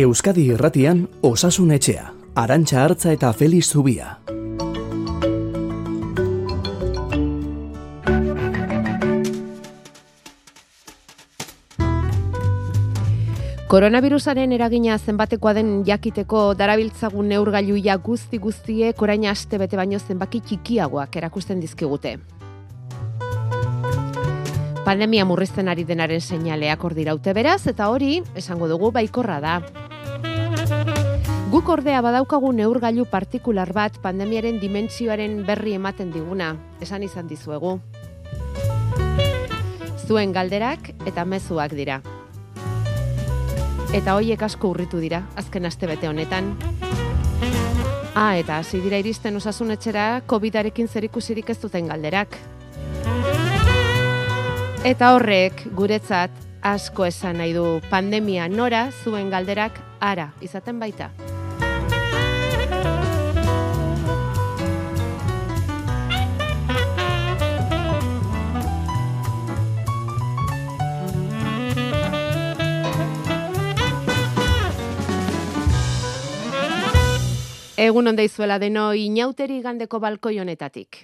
Euskadi Irratian Osasun Etxea, Arantxa Hartza eta Feliz Zubia. Koronavirusaren eragina zenbatekoa den jakiteko darabiltzagun neurgailuia guzti guztiek orain aste bete baino zenbaki txikiagoak erakusten dizkigute. Pandemia murrizten ari denaren seinaleak hor diraute beraz eta hori esango dugu baikorra da. Guk ordea badaukagu neurgailu partikular bat pandemiaren dimentsioaren berri ematen diguna, esan izan dizuegu. Zuen galderak eta mezuak dira eta hoiek asko urritu dira, azken aste bete honetan. Ah, eta hasi dira iristen osasun etxera, COVID-arekin zerikusirik ez duten galderak. Eta horrek, guretzat, asko esan nahi du pandemia nora zuen galderak ara izaten baita. Egun onda izuela deno inauteri gandeko balkoi honetatik.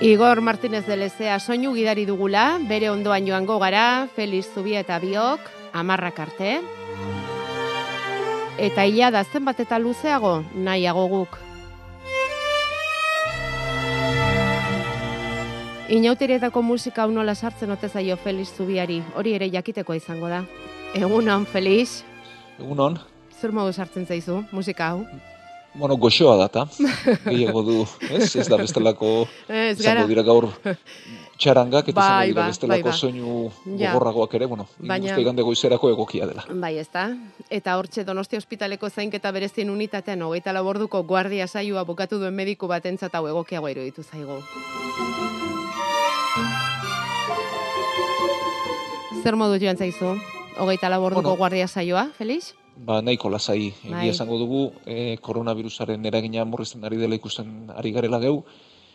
Igor Martínez de Lezea soinu gidari dugula, bere ondoan joango gara, Feliz Zubia eta Biok, amarrak arte. Eta ia da zenbat eta luzeago nahiago guk. Inauterietako musika hau nola sartzen ote zaio Feliz Zubiari, hori ere jakiteko izango da. Egunon, Feliz. Egunon. Zer modu sartzen zaizu, musika hau? Bueno, goxoa data, gehiago du, ez? Ez da bestelako, Ez izango dira gaur txarangak, eta Bai, izango dira ba, bestelako bai, ba. soinu Ja. gogorragoak ere, bueno, Baina- igande goizerako egokia dela. Bai, ez da. Eta hortxe Donostia ospitaleko zainketa berezien unitatean hogeita laborduko guardia saioa bukatu duen mediku batentzat hau egokiago iruditu zaigu. Zer modu joan zaizu? Hogeita laborduko Bueno. guardia saioa, Felix? Ba, nahiko lasai, Bai. esango dugu, e, koronavirusaren eragina murrizten ari dela ikusten ari garela geu,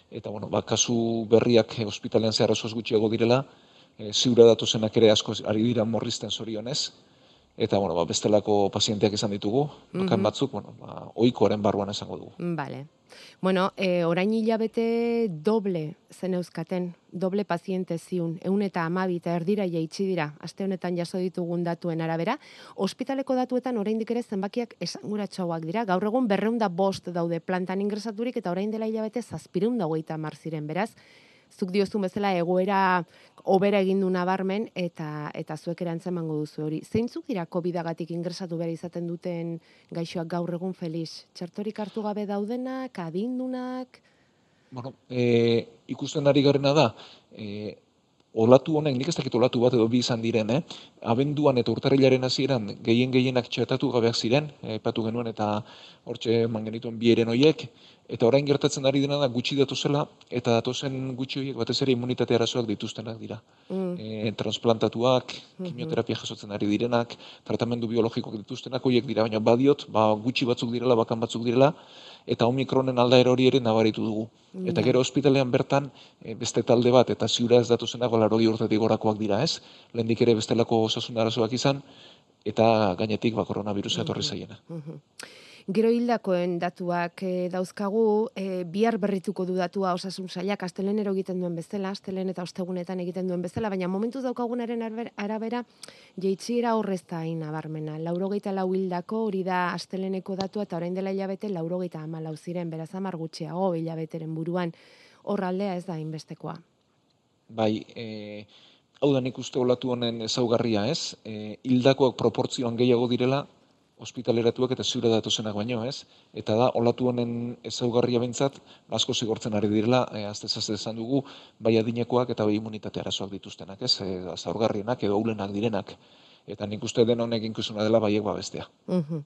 eta, bueno, ba, kasu berriak e, ospitalean zehar gutxiago direla, e, ziura datozenak ere asko ari dira morrizten zorionez, eta, bueno, ba, bestelako pazienteak izan ditugu, bakan Mhm. batzuk, bueno, ba, oikoaren barruan esango dugu. Vale. Bueno, e, orain hilabete doble zen euskaten, doble paziente ziun, eun eta amabi eta erdira jaitsi dira, aste honetan jaso ditugun datuen arabera, ospitaleko datuetan oraindik ere zenbakiak esanguratsuagoak dira, gaur egun berreunda bost daude plantan ingresaturik eta orain dela hilabete zazpireun da hogeita ziren, beraz, zuk diozun bezala egoera obera egin du nabarmen eta eta zuek erantzen emango duzu hori. Zeintzuk dira COVID-agatik ingresatu behar izaten duten gaixoak gaur egun Felix? Txertorik hartu gabe daudenak, adindunak? Bueno, e, ikusten ari garena da, e, olatu honek, nik ez dakit olatu bat edo bi izan diren, eh? abenduan eta urtarrilaren hasieran gehien gehienak txertatu gabeak ziren, aipatu genuen eta hortxe eman genituen bi eren hoiek, eta orain gertatzen ari dena da gutxi datozela, eta datozen gutxi horiek batez ere immunitate arazoak dituztenak dira. Mm. E, transplantatuak, kimioterapia jasotzen ari direnak, tratamendu biologikoak dituztenak horiek dira, baina badiot, ba, gutxi batzuk direla, bakan batzuk direla, eta omikronen aldaera hori ere nabaritu dugu. Eta Ja. gero ospitalean bertan e, beste talde bat eta ziura ez datuzenak larogei urtetik gorakoak dira, ez? Lehendik ere bestelako osasun arazoak izan eta gainetik ba koronavirusa etorri zaiena. Mhm. Gero hildakoen datuak e, dauzkagu, e, bihar berrituko du datua osasun sailak astelenero egiten duen bezala, astelen eta ostegunetan egiten duen bezala, baina momentuz daukagunaren arabera jeitsiera horrez da hain nabarmena. Laurogeita lau hildako hori da asteleneko datua eta orain dela hilabete laurogeita hamalau ziren, beraz hamar gutxiago hilabeteren buruan. Hor aldea ez da inbestekoa. Bai, e, hau da nik uste olatu honen ezaugarria, ez? E, hildakoak proportzioan gehiago direla ospitaleratuak eta ziura datozenak baino, ez? Eta da, olatu honen ezaugarria bentzat, asko zigortzen ari direla, e, azte zazte esan dugu, bai adinekoak eta bai immunitate arazoak dituztenak, ez? E, zaurgarrienak edo ulenak direnak. Eta nik uste den honek inkuzuna dela baiek babestea. Mhm.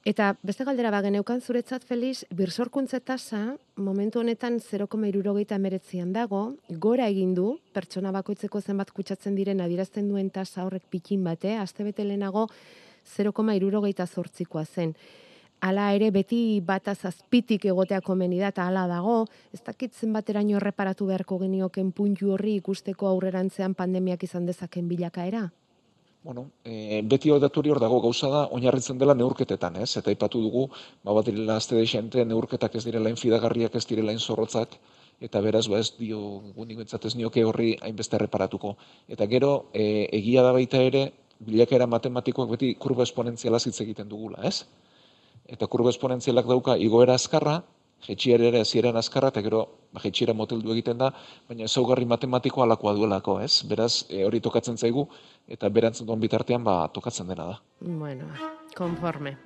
Eta beste galdera bageneukan zuretzat Felix, birsorkuntze tasa momentu honetan 0,69an dago, gora egin du pertsona bakoitzeko zenbat kutsatzen diren adierazten duen tasa horrek pikin bate, astebete lehenago 0,68koa zen. Hala ere beti bata zazpitik egotea komeni da eta hala dago, ez dakit zenbateraino erreparatu beharko genioken puntu horri ikusteko aurrerantzean pandemiak izan dezaken bilakaera? Bueno, e, beti hori hor dago gauza da, oinarritzen dela neurketetan, ez? Eta ipatu dugu, ba, bat direla azte deixente, neurketak ez direla infidagarriak, ez direla inzorrotzak, eta beraz, ba, ez dio, gundik ez nioke horri hainbeste reparatuko. Eta gero, e, egia da baita ere, bilakera matematikoak beti kurba esponentziala zitz egiten dugula, ez? Eta kurba esponentzialak dauka igoera azkarra, jetxiera ere ziren azkarra, eta gero ba, jetxiera moteldu egiten da, baina ezaugarri matematikoa alakoa duelako, ez? Beraz, e, hori tokatzen zaigu, eta berantzen duen bitartean, ba, tokatzen dena da. Bueno, konforme.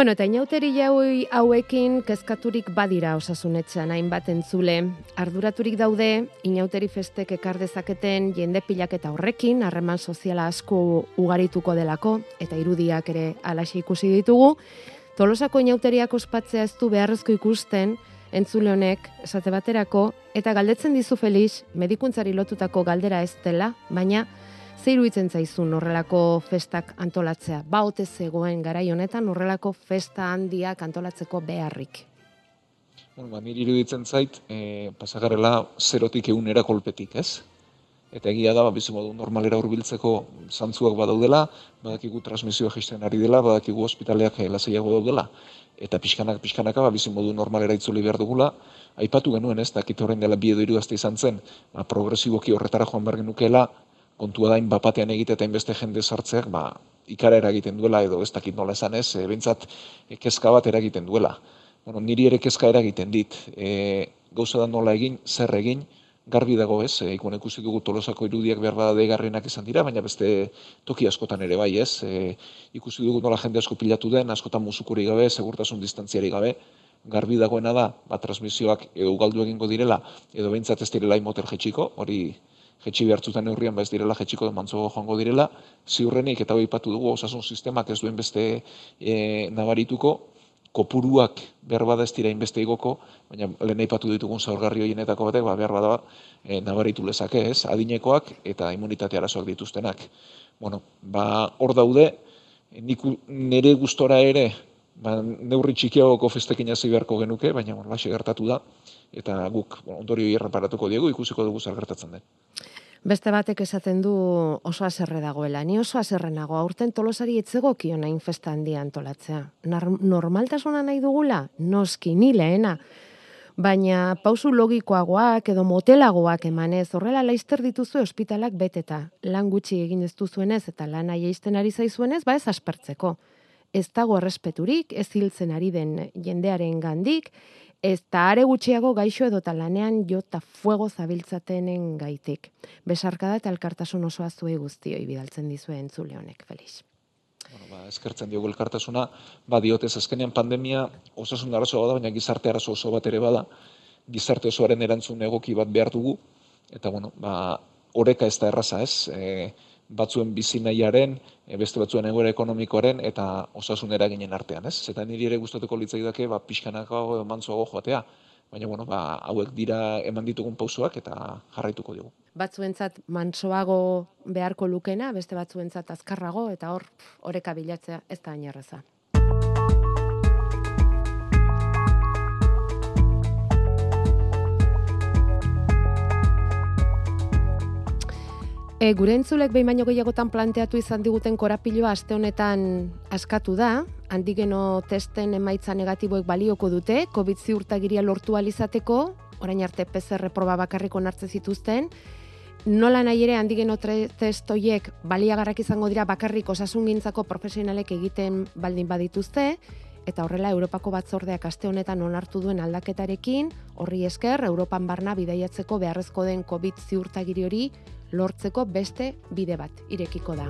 Bueno, eta inauteri jaui hauekin kezkaturik badira osasunetxean hainbat entzule. Arduraturik daude, inauteri festek ekar dezaketen jende pilaketa horrekin, harreman soziala asko ugarituko delako, eta irudiak ere alaxe ikusi ditugu. Tolosako inauteriak ospatzea ez du beharrezko ikusten, entzule honek, esate baterako, eta galdetzen dizu Felix, medikuntzari lotutako galdera ez dela, baina Zeiru itzen zaizun horrelako festak antolatzea? Ba, ote zegoen garai honetan horrelako festa handiak antolatzeko beharrik? Bueno, ba, niri iruditzen zait, e, pasagarrela zerotik egunera kolpetik, ez? Eta egia da, ba, modu normalera hurbiltzeko zantzuak badaudela, badakigu transmisioa jisten ari dela, badakigu ospitaleak lasaiago daudela, eta pixkanak, pixkanaka, ba, modu normalera itzuli behar dugula, aipatu genuen ez, dakit horrein dela biedo iru izan zen, ba, progresiboki horretara joan behar genukeela, kontua dain bapatean egite eta inbeste jende sartzeak, ba, ikara eragiten duela edo ez dakit nola esan ez, e, bintzat e, kezka bat eragiten duela. Bueno, niri ere kezka eragiten dit. E, gauza da nola egin, zer egin, garbi dago ez, e, ikon ikusi dugu tolosako irudiak behar bada degarrenak izan dira, baina beste toki askotan ere bai ez. E, ikusi dugu nola jende asko pilatu den, askotan musukuri gabe, segurtasun distantziari gabe, garbi dagoena da, ba, transmisioak edo galdu egingo direla, edo behintzat ez direla imoter jetxiko, hori jetxi behartzutan neurrian ba direla jetxiko mantzo joango direla, ziurrenik eta hori patu dugu osasun sistemak ez duen beste e, nabarituko, kopuruak behar bada ez dira inbeste igoko, baina lehen aipatu ditugun zaurgarri horienetako batek, ba, behar bada e, nabaritu lezake ez, adinekoak eta immunitate arazoak dituztenak. Bueno, ba, hor daude, niku, nire gustora ere, ba, neurri txikiagoko festekin hasi beharko genuke, baina bon, gertatu da, eta guk ondorio irreparatuko diegu, ikusiko dugu zer gertatzen den. Beste batek esaten du oso aserre dagoela. Ni oso aserre nago, aurten tolosari etzegokio nahi festa handia antolatzea. normaltasuna nahi dugula? Noski, ni lehena. Baina pausu logikoagoak edo motelagoak emanez, horrela laizter dituzu ospitalak beteta. Lan gutxi egin ez duzuenez eta lan aieisten ari zaizuenez, ba ez aspertzeko. Ez dago errespeturik, ez hiltzen ari den jendearen gandik, ez da are gutxiago gaixo edo lanean jota fuego zabiltzatenen gaitik. Besarka da eta elkartasun osoa zuei guztioi bidaltzen dizue entzule honek, Felix. Bueno, ba, eskertzen diogu elkartasuna, ba, diotez, azkenean pandemia osasun arazo bada, baina gizarte arazo oso bat ere bada, gizarte osoaren erantzun egoki bat behar dugu, eta, bueno, ba, oreka ez da erraza ez, e, batzuen bizi nahiaren, e, beste batzuen egoera ekonomikoaren eta osasun eraginen artean, ez? Eta niri ere gustatuko litzaidake ba pixkanako edo mantzuago joatea, baina bueno, ba, hauek dira eman ditugun pausoak eta jarraituko dugu. Batzuentzat mantsoago beharko lukena, beste batzuentzat azkarrago eta hor oreka bilatzea ez da ainerreza. E, gure entzulek behin baino gehiagotan planteatu izan diguten korapiloa aste honetan askatu da, antigeno testen emaitza negatiboek balioko dute, COVID ziurtagiria lortu alizateko, orain arte PCR proba bakarriko nartze zituzten, nola nahi ere antigeno test hoiek baliagarrak izango dira bakarrik osasungintzako profesionalek egiten baldin badituzte, eta horrela Europako batzordeak aste honetan onartu duen aldaketarekin, horri esker Europan barna bidaiatzeko beharrezko den COVID ziurtagiri hori lortzeko beste bide bat irekiko da.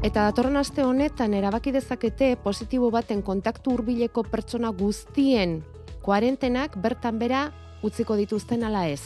Eta datorren aste honetan erabaki dezakete positibo baten kontaktu hurbileko pertsona guztien kuarentenak bertan bera utziko dituzten ala ez.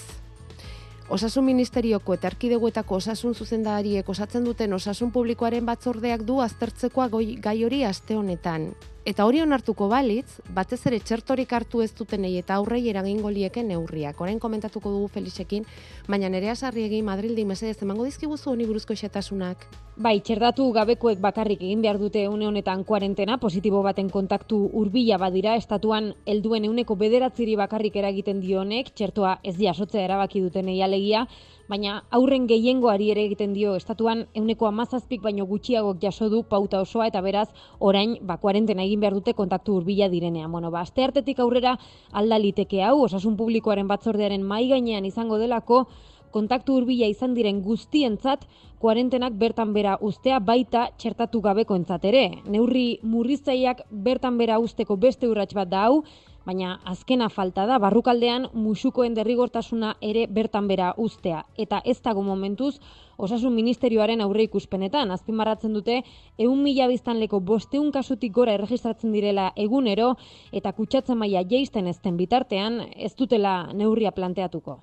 Osasun Ministerioko eta Erkideguetako osasun zuzendariek osatzen duten osasun publikoaren batzordeak du aztertzekoa gai hori aste honetan. Eta hori onartuko balitz, batez ere txertorik hartu ez dutenei eta aurrei eragingo lieke neurriak. Orain komentatuko dugu Felixekin, baina nerea sarri egin Madrildi mesedez emango dizkiguzu honi buruzko xetasunak. Bai, txerdatu gabekoek bakarrik egin behar dute une honetan kuarentena, positibo baten kontaktu hurbila badira, estatuan helduen euneko bederatziri bakarrik eragiten dionek, txertoa ez jasotzea erabaki duten alegia, baina aurren gehiengoari ere egiten dio estatuan euneko amazazpik baino gutxiagok jaso du pauta osoa eta beraz orain ba, kuarentena egin behar dute kontaktu hurbila direnean. Bueno, ba, aste hartetik aurrera alda liteke hau, osasun publikoaren batzordearen mai gainean izango delako, kontaktu hurbila izan diren guztientzat kuarentenak bertan bera ustea baita txertatu gabeko ere. Neurri murriztaiak bertan bera usteko beste urrats bat da hau, baina azkena falta da barrukaldean musukoen derrigortasuna ere bertan bera ustea. Eta ez dago momentuz, osasun ministerioaren aurre ikuspenetan, azpimarratzen dute, egun mila biztanleko bosteun kasutik gora erregistratzen direla egunero, eta kutsatzen maila jeisten ezten bitartean, ez dutela neurria planteatuko.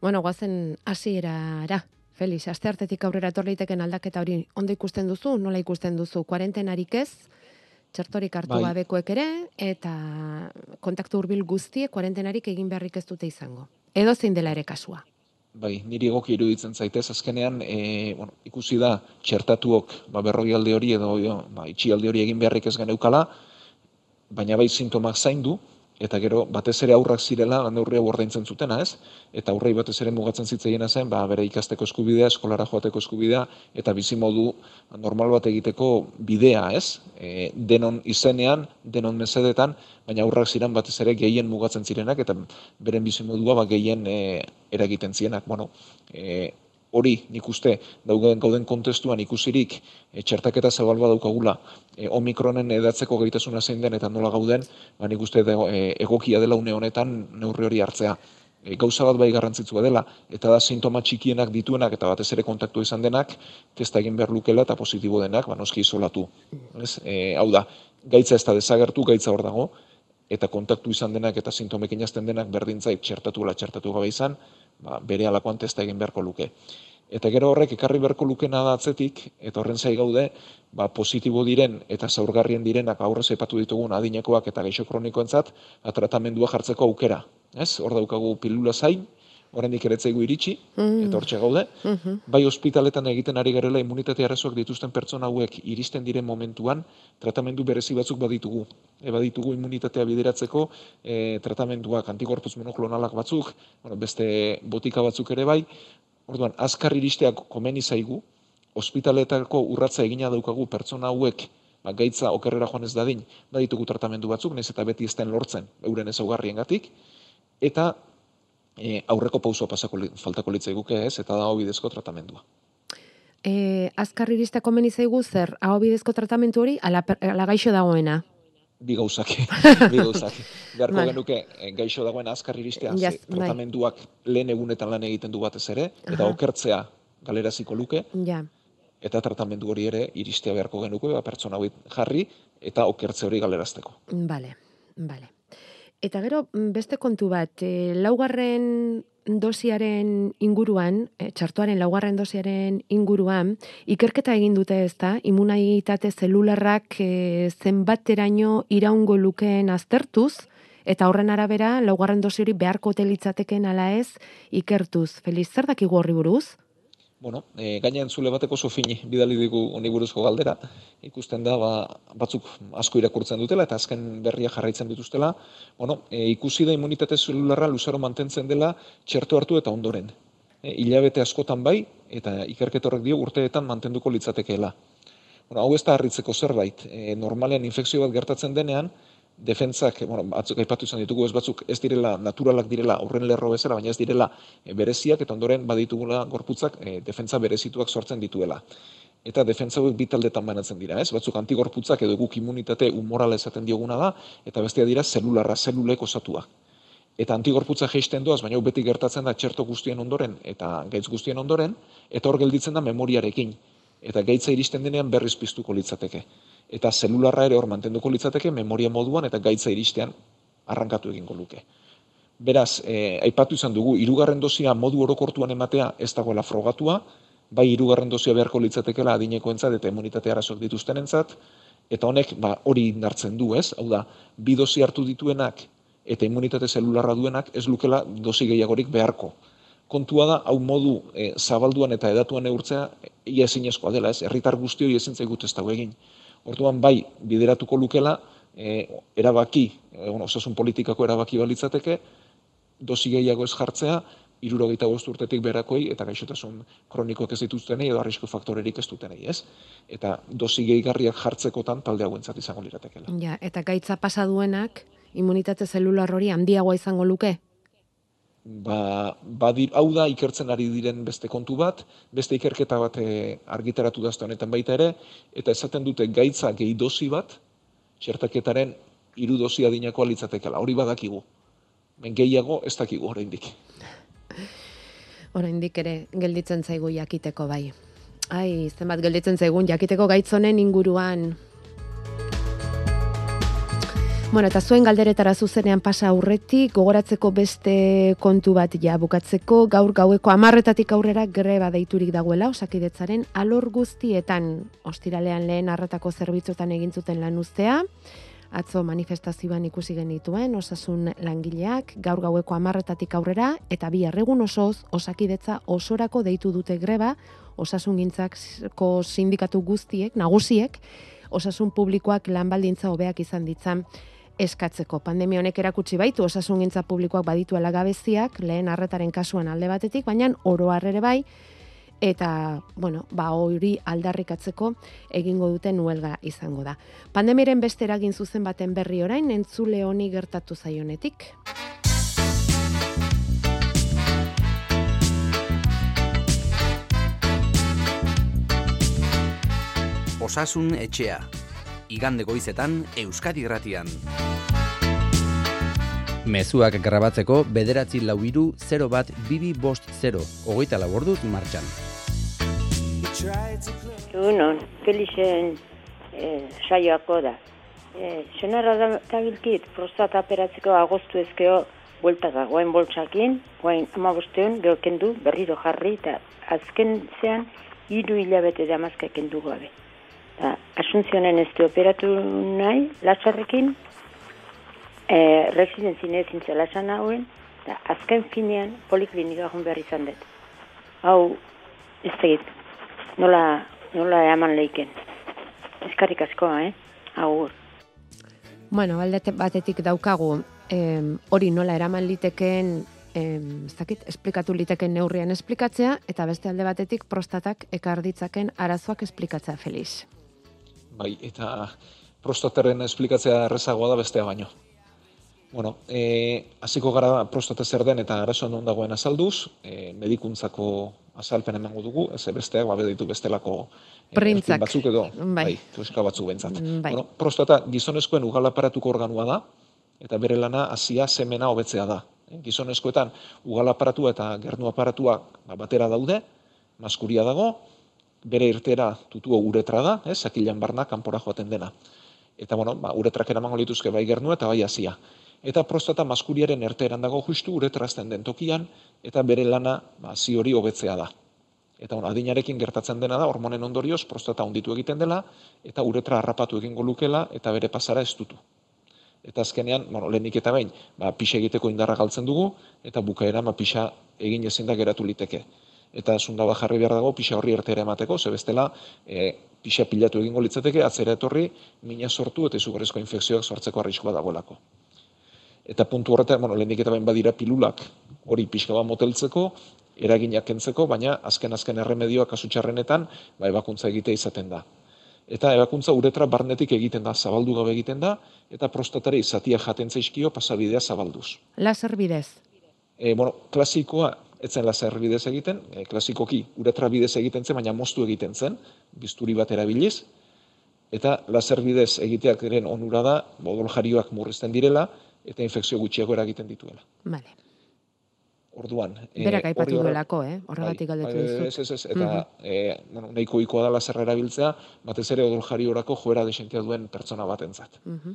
Bueno, guazen hasierara. Felix, aste hartetik aurrera etorleiteken aldaketa hori ondo ikusten duzu, nola ikusten duzu, kuarentenarik ez, txertorik hartu bai. gabekoek ere, eta kontaktu hurbil guztiek kuarentenarik egin beharrik ez dute izango. Edo zein dela ere kasua. Bai, niri egoki iruditzen zaitez, azkenean, e, bueno, ikusi da, txertatuok, ba, berroi alde hori edo, ba, itxi alde hori egin beharrik ez geneukala, baina bai sintomak zaindu, eta gero batez ere aurrak zirela neurri hau ordaintzen zutena, ez? Eta aurrei batez ere mugatzen zitzaiena zen, ba bere ikasteko eskubidea, eskolara joateko eskubidea eta bizi modu normal bat egiteko bidea, ez? E, denon izenean, denon mesedetan, baina aurrak ziren batez ere gehien mugatzen zirenak eta beren bizi modua ba gehien e, eragiten zienak, bueno, e, hori nik uste dauden gauden kontestuan ikusirik e, txertaketa zabal badaukagula e, omikronen edatzeko gaitasuna zein den eta nola gauden, ba nik uste e, egokia dela une honetan neurri hori hartzea. E, gauza bat bai garrantzitsua dela, eta da sintoma txikienak dituenak eta batez ere kontaktu izan denak, testa egin behar lukela eta positibo denak, ba noski isolatu. Ez? E, hau da, gaitza ez da desagertu, gaitza hor dago, eta kontaktu izan denak eta sintomekin jazten denak berdintzait txertatu la txertatu gabe izan, ba, bere alakoan testa egin beharko luke. Eta gero horrek ekarri beharko lukena da atzetik, eta horren zai gaude, ba, positibo diren eta zaurgarrien direnak aurrez epatu ditugun adinekoak eta geixo kronikoentzat, atratamendua jartzeko aukera. Ez? Hor daukagu pilula zain, oraindik ere etzaigu iritsi, mm. eta hortxe gaude. Mm Bai ospitaletan egiten ari garela immunitate arazoak dituzten pertsona hauek iristen diren momentuan, tratamendu berezi batzuk baditugu. E, baditugu immunitatea bideratzeko e, tratamenduak antikorpuz monoklonalak batzuk, bueno, beste botika batzuk ere bai, Orduan, azkar iristeak komeni zaigu, ospitaletako urratza egina daukagu pertsona hauek ba, gaitza okerrera joan ez dadin, baditugu tratamendu batzuk, nez eta beti ezten lortzen euren ezaugarrien gatik, eta e, aurreko pausoa pasako faltako litzai guke ez, eta da bidezko tratamendua. E, azkar iristea komeni zaigu zer, hau bidezko tratamendu hori, ala, ala gaixo dagoena? Bi gauzak, bi gauzak. Beharko genuke, eh, gaixo dagoen azkar iristea, yes, bai. tratamenduak lehen egunetan lan egiten du batez ere, eta okertzea galeraziko luke, ja. eta tratamendu hori ere iristea beharko genuke, ba, pertsona hori jarri, eta okertze hori galerazteko. Bale, bale. Eta gero, beste kontu bat, e, laugarren dosiaren inguruan, e, txartuaren laugarren dosiaren inguruan, ikerketa egin dute ez da, imunaitate zelularrak e, zenbateraino iraungo lukeen aztertuz, eta horren arabera, laugarren dosi hori beharko telitzateken ala ez, ikertuz. Feliz, zer dakigu horri buruz? Bueno, e, gainean zule bateko sofini bidali digu honi buruzko galdera, ikusten da ba, batzuk asko irakurtzen dutela eta azken berria jarraitzen dituztela, bueno, e, ikusi da immunitate zelularra luzaro mantentzen dela txerto hartu eta ondoren. E, hilabete askotan bai, eta ikerketorrek dio urteetan mantenduko litzatekeela. Bueno, hau ez da harritzeko zerbait, e, normalean infekzio bat gertatzen denean, defentzak, bueno, batzuk aipatu izan ditugu ez batzuk ez direla naturalak direla aurren lerro bezala, baina ez direla e, bereziak eta ondoren baditugula gorputzak e, defentza berezituak sortzen dituela. eta defentsa hauek bi taldetan banatzen dira, ez? Batzuk antigorputzak edo guk immunitate humorala esaten dioguna da, eta bestea dira zelularra, zelulek osatua. Eta antigorputza jeisten doaz, baina beti gertatzen da txerto guztien ondoren eta gaitz guztien ondoren, eta hor gelditzen da memoriarekin. Eta gaitza iristen denean berriz piztuko litzateke. Eta zelularra ere hor mantenduko litzateke memoria moduan eta gaitza iristean arrankatu egingo luke. Beraz, e, aipatu izan dugu, irugarren dozia modu orokortuan ematea ez dagoela frogatua, bai hirugarren dozia beharko litzatekeela adinekoentzat eta immunitate arazoak dituztenentzat eta honek ba hori indartzen du, ez? Hau da, bi dosi hartu dituenak eta immunitate zelularra duenak ez lukela dosi gehiagorik beharko. Kontua da, hau modu e, zabalduan eta edatuan neurtzea ia ezinezkoa dela, ez? Herritar guzti hori ezin zaigut ez dago egin. Orduan bai, bideratuko lukela e, erabaki, e, osasun politikako erabaki balitzateke, dosi gehiago ez jartzea, irurogeita bost urtetik berakoi eta gaixotasun kronikoak ez dituztenei edo arrisku faktorerik ez dutenei, ez? Eta dosi gehigarriak jartzekotan talde hauentzat izango liratekeela. Ja, eta gaitza pasa duenak immunitate zelular hori handiagoa izango luke? Ba, badir, hau da ikertzen ari diren beste kontu bat, beste ikerketa bat e, argitaratu dazte honetan baita ere, eta esaten dute gaitza gehi dosi bat, txertaketaren hiru dosi adinakoa litzatekela. Hori badakigu. Men gehiago ez dakigu oraindik. Oraindik ere gelditzen zaigu jakiteko bai. Ai, zenbat gelditzen zaigun jakiteko gaitzonen inguruan. Bueno, eta zuen galderetara zuzenean pasa aurretik, gogoratzeko beste kontu bat ja bukatzeko, gaur gaueko amarretatik aurrera greba deiturik dagoela, osakidetzaren alor guztietan, ostiralean lehen arratako zerbitzutan egin zuten lan ustea, atzo manifestazioan ikusi genituen osasun langileak gaur gaueko amarretatik aurrera eta bi erregun osoz osakidetza osorako deitu dute greba osasun gintzako sindikatu guztiek, nagusiek, osasun publikoak lanbaldintza hobeak izan ditzan eskatzeko. Pandemia honek erakutsi baitu osasun gintza publikoak baditu gabeziak lehen arretaren kasuan alde batetik, baina oro harrere bai, eta bueno, ba hori aldarrikatzeko egingo duten nuelga izango da. Pandemiaren beste eragin zuzen baten berri orain entzule honi gertatu zaionetik. Osasun etxea. Igande goizetan Euskadi Gratian. Mezuak grabatzeko bederatzi lau iru 0 bat bibi bost 0. Ogoita laborduz martxan. Egunon, Felixen eh, saioako da. Eh, Senarra da, bilkit, prostata operatzeko agostu ezkeo bueltaka, guain boltsakin, guain amabosteun, geho kendu, berriro jarri, eta azken zean, hiru hilabete da mazka kendu gabe. Da, asuntzionen ez operatu nahi, latxarrekin, eh, residentzine ezintza latxan hauen, eta azken finean poliklinika hon behar izan dut. Hau, ez tegit, nola, nola eman leiken. Eskarrik askoa, eh? Agur. Bueno, aldete batetik daukagu, em, hori nola eraman liteken, em, ez dakit, esplikatu liteken neurrian esplikatzea, eta beste alde batetik prostatak ekar ditzaken arazoak esplikatzea, Felix. Bai, eta prostataren esplikatzea errezagoa da bestea baino. Bueno, e, hasiko gara prostata zer den eta arazo non dagoen azalduz, e, medikuntzako azalpen emango dugu, ez besteak babe ditu bestelako e, Printzak. batzuk edo, bai, bai batzuk bentzat. Bai. Bueno, prostata gizonezkoen ugalaparatuko organua da, eta bere lana hasia semena hobetzea da. Gizonezkoetan ugalaparatua eta gernu aparatua ba, batera daude, maskuria dago, bere irtera tutua uretra da, ez, sakilan barna kanpora joaten dena. Eta bueno, ba, uretrak eramango lituzke bai gernu eta bai hasia eta prostata maskuriaren erteran dago justu uretrazten den tokian, eta bere lana ba, zi hori hobetzea da. Eta on, adinarekin gertatzen dena da, hormonen ondorioz, prostata onditu egiten dela, eta uretra harrapatu egingo lukela, eta bere pasara ez dutu. Eta azkenean, bueno, lehenik eta behin, ba, pixa egiteko indarra galtzen dugu, eta bukaera ba, pixa egin ezin da geratu liteke. Eta zunda jarri behar dago, pixa horri ertera emateko, ze bestela, e, pixa pilatu egingo litzateke, atzera etorri, mina sortu eta izugarrizko infekzioak sortzeko arriskoa dagoelako. Eta puntu horretan, bueno, lehenik eta behin badira pilulak hori pixka bat moteltzeko, eraginak kentzeko, baina azken-azken erremedioak kasutxarrenetan, ba, ebakuntza egite izaten da. Eta ebakuntza uretra barnetik egiten da, zabaldu gabe egiten da, eta prostatare izatia jaten zaizkio pasabidea zabalduz. Laser bidez. E, bueno, klasikoa etzen lazer bidez egiten, e, klasikoki uretra bidez egiten zen, baina moztu egiten zen, bizturi bat erabiliz, eta lazer bidez egiteak diren onura da, bodol jarioak murrizten direla, eta infekzio gutxiago eragiten dituela. Vale. Orduan, e, Berak aipatu duelako, eh? Horregatik bai, galdetu bai, dizut. Ez, ez, ez, eta mm -hmm. e, bueno, nahiko ikoa da lazer erabiltzea, batez ere odol jari orako joera desentia duen pertsona batentzat. Mm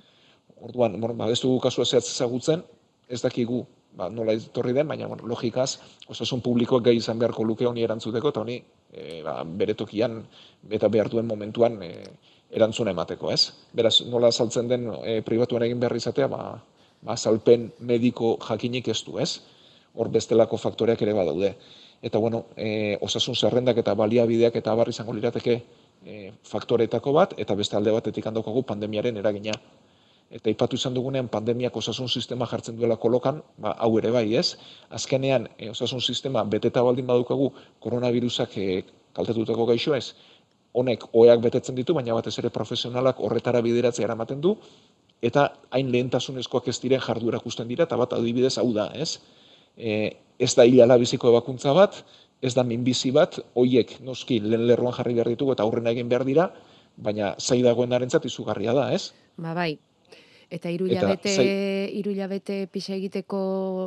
Orduan, bueno, ba, ez dugu kasua zehatz ezagutzen, ez dakigu ba, nola etorri den, baina bueno, logikaz, osasun publikoak gai izan beharko luke honi erantzuteko, eta honi e, ba, bere tokian eta behar duen momentuan e, erantzuna emateko, ez? Beraz, nola saltzen den e, pribatuan egin behar izatea, ba, ba, salpen mediko jakinik ez du, ez? Hor bestelako faktoreak ere badaude. Eta, bueno, e, osasun zerrendak eta baliabideak eta barri izango lirateke e, faktoretako bat, eta beste alde batetik handokagu pandemiaren eragina eta ipatu izan dugunean pandemiak osasun sistema jartzen duela kolokan, ba, hau ere bai, ez? Azkenean, e, osasun sistema beteta baldin badukagu koronavirusak e, kaltetutako gaixo ez, honek oeak betetzen ditu, baina batez ere profesionalak horretara bideratzea eramaten du, eta hain lehentasunezkoak ez diren jarduera ikusten dira, eta bat adibidez hau da, ez? E, ez da hilala biziko ebakuntza bat, ez da minbizi bat, hoiek noski lehen lerroan jarri behar ditugu eta aurrena egin behar dira, baina zai dagoen izugarria da, ez? Ba, bai, Eta hiru hilabete hiru hilabete pixa egiteko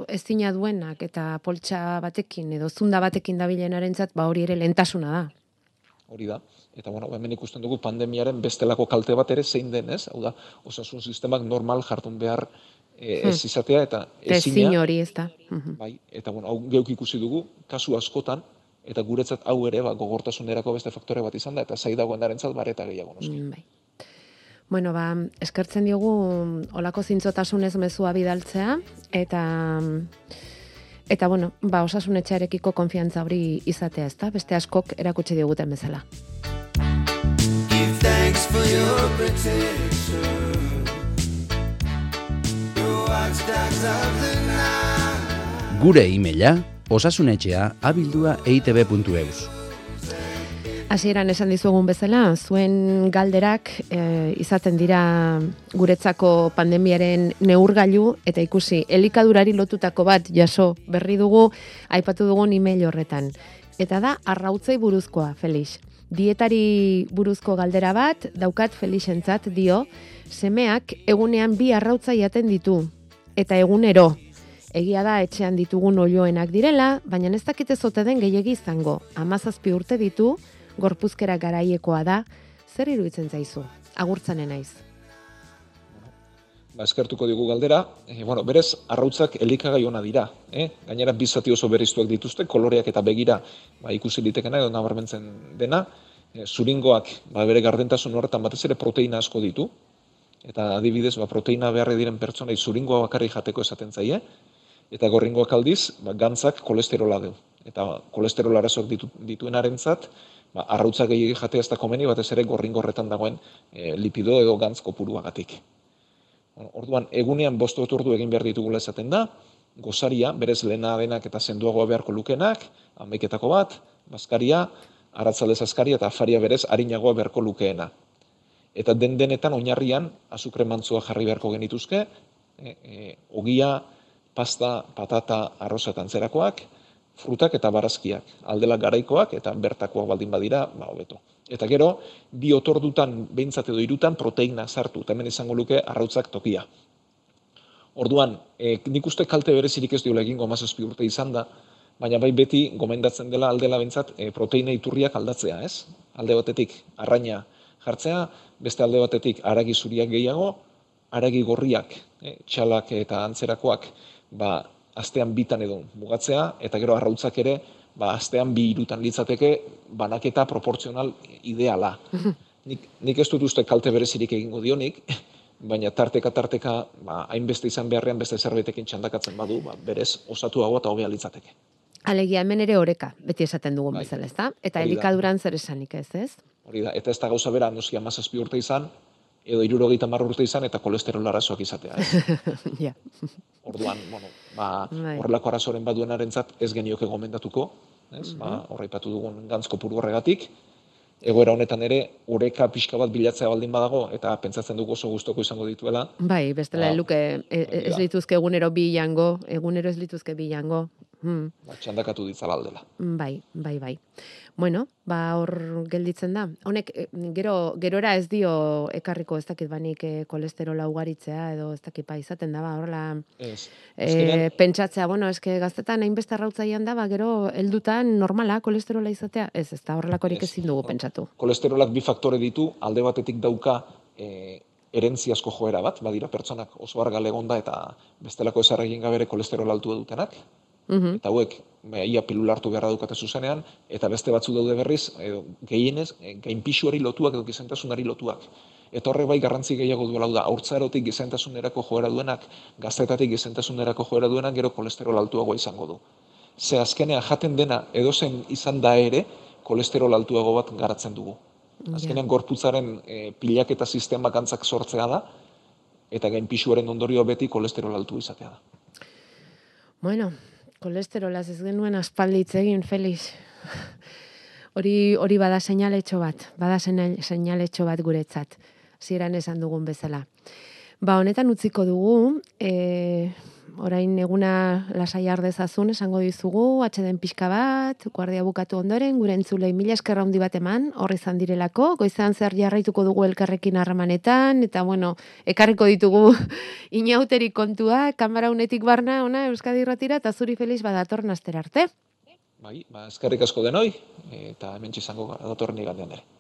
ezina duenak eta poltsa batekin edo zunda batekin dabilenarentzat ba hori ere lentasuna da. Hori da. Eta bueno, hemen ikusten dugu pandemiaren bestelako kalte bat ere zein den, ez? Hau da, osasun sistemak normal jartun behar e, ez hmm. izatea eta ezina. hori ez da. Mhm. Bai, eta bueno, hau geuk ikusi dugu kasu askotan eta guretzat hau ere ba gogortasunerako beste faktore bat izan da eta sai dagoenarentzat bareta gehiago noski. Mm, bai. Bueno, ba, eskertzen diogu olako zintzotasunez mezua bidaltzea, eta eta bueno, ba, osasunetxearekiko konfiantza hori izatea ezta, beste askok erakutsi diguten bezala. Gure e-maila osasunetxea abildua eitb.eus. Hasieran esan dizuegun bezala, zuen galderak e, izaten dira guretzako pandemiaren neurgailu eta ikusi elikadurari lotutako bat jaso berri dugu aipatu dugun email horretan. Eta da arrautzei buruzkoa, Felix. Dietari buruzko galdera bat daukat Felixentzat dio, semeak egunean bi arrautza jaten ditu eta egunero Egia da etxean ditugun olioenak direla, baina ez dakite zote den gehiegi izango. Amazazpi urte ditu, gorpuzkera garaiekoa da, zer iruditzen zaizu? Agurtzanen naiz. Ba, eskertuko digu galdera, e, bueno, berez, arrautzak elikagai ona dira, eh? gainera bizati oso beriztuak dituzte, koloreak eta begira ba, ikusi ditekena edo nabarmentzen dena, e, zuringoak ba, bere gardentasun horretan batez ere proteina asko ditu, eta adibidez, ba, proteina beharre diren pertsonai zuringoa bakarri jateko esaten zaie, eta gorringoak aldiz, ba, gantzak kolesterola du. Eta kolesterol arazoak ditu, dituen arentzat, ba, arrautza gehiagik jatea ez da komeni, batez ere gorringorretan dagoen e, lipido edo gantz kopuruagatik. Orduan, egunean bostu oturdu egin behar ditugula esaten da, gozaria, berez lehena denak eta zenduagoa beharko lukenak, amaiketako bat, bazkaria, aratzalez azkaria eta afaria berez harinagoa beharko lukeena. Eta den denetan oinarrian azukre mantzua jarri beharko genituzke, e, e, ogia, pasta, patata, arroza eta antzerakoak, frutak eta barazkiak, aldela garaikoak eta bertakoak baldin badira, ba, hobeto. Eta gero, bi otordutan, behintzat edo irutan, proteina sartu, eta hemen izango luke arrautzak tokia. Orduan, e, nik uste kalte berezirik ez diola egingo mazazpi urte izan da, baina bai beti gomendatzen dela aldela bentsat e, proteina iturriak aldatzea, ez? Alde batetik arraina jartzea, beste alde batetik aragi zuriak gehiago, aragi gorriak, e, txalak eta antzerakoak, ba, astean bitan edo mugatzea, eta gero arrautzak ere, ba, astean bi irutan litzateke, banaketa proportzional ideala. nik, nik ez dut uste kalte berezirik egingo dionik, baina tarteka tarteka ba, hainbeste izan beharrean beste zerbaitekin txandakatzen badu, ba, berez osatu hau eta hobea litzateke. Alegia hemen ere oreka, beti esaten dugun bai. bezala, ezta? Eta elikaduran zer esanik ez, ez? Hori da, eta ez da gauza bera, noski amazazpi urte izan, edo irurogeita marra urte izan eta kolesterol arazoak izatea. ja. Orduan, bueno, ba, bai. horrelako arazoren baduen arentzat ez genioke gomendatuko, ez? Mm -hmm. ba, dugun gantzko puru horregatik, egoera honetan ere, oreka pixka bat bilatzea baldin badago, eta pentsatzen dugu oso gustoko izango dituela. Bai, bestela ba, luke, e, ez lituzke egunero bi jango, egunero ez lituzke bi Hmm. Ba, txandakatu ditzala aldela. Bai, bai, bai. Bueno, ba hor gelditzen da. Honek eh, gero gerora ez dio ekarriko ez dakit banik eh, kolesterola ugaritzea edo ez dakit ba izaten da ba horrela Ez. eh, Azkenean, pentsatzea, bueno, eske gaztetan hainbeste arrautzaian da, ba gero heldutan normala kolesterola izatea. Ez, ez da horrelakorik Ez. ezin dugu pentsatu. kolesterolak bi faktore ditu, alde batetik dauka e, erentziazko joera bat, badira pertsonak oso argal egonda eta bestelako ezar egin gabere kolesterol altua dutenak, Mhm. eta hauek ba, ia pilula hartu beharra dukate zuzenean, eta beste batzu daude berriz, edo, gehienez, e, gainpisuari lotuak edo gizentasunari lotuak. Eta horrek bai garrantzi gehiago duela da, haurtzarotik gizentasunerako joera duenak, gaztetatik gizentasunerako joera duenak, gero kolesterol altuagoa izango du. Ze azkenean jaten dena edozen izan da ere, kolesterol altuago bat garatzen dugu. Azkenean gorputzaren e, pilaketa sistema gantzak sortzea da, eta gainpisuaren ondorio beti kolesterol altua izatea da. Bueno, kolesterolaz ez genuen aspalditz egin, Felix. Hori hori bada seinaletxo bat, bada seinal- seinaletxo bat guretzat. Zieran esan dugun bezala. Ba, honetan utziko dugu, e, orain eguna lasai ardezazun esango dizugu, atxeden pixka bat, guardia bukatu ondoren, gure entzulei mila eskerra handi bat eman, horri izan direlako, goizan zer jarraituko dugu elkarrekin harremanetan, eta bueno, ekarriko ditugu inauteri kontua, kamara unetik barna, ona, Euskadi Irratira, eta zuri feliz badator naster arte. Bai, ba, eskerrik asko denoi, eta hemen izango datorren igandean ere.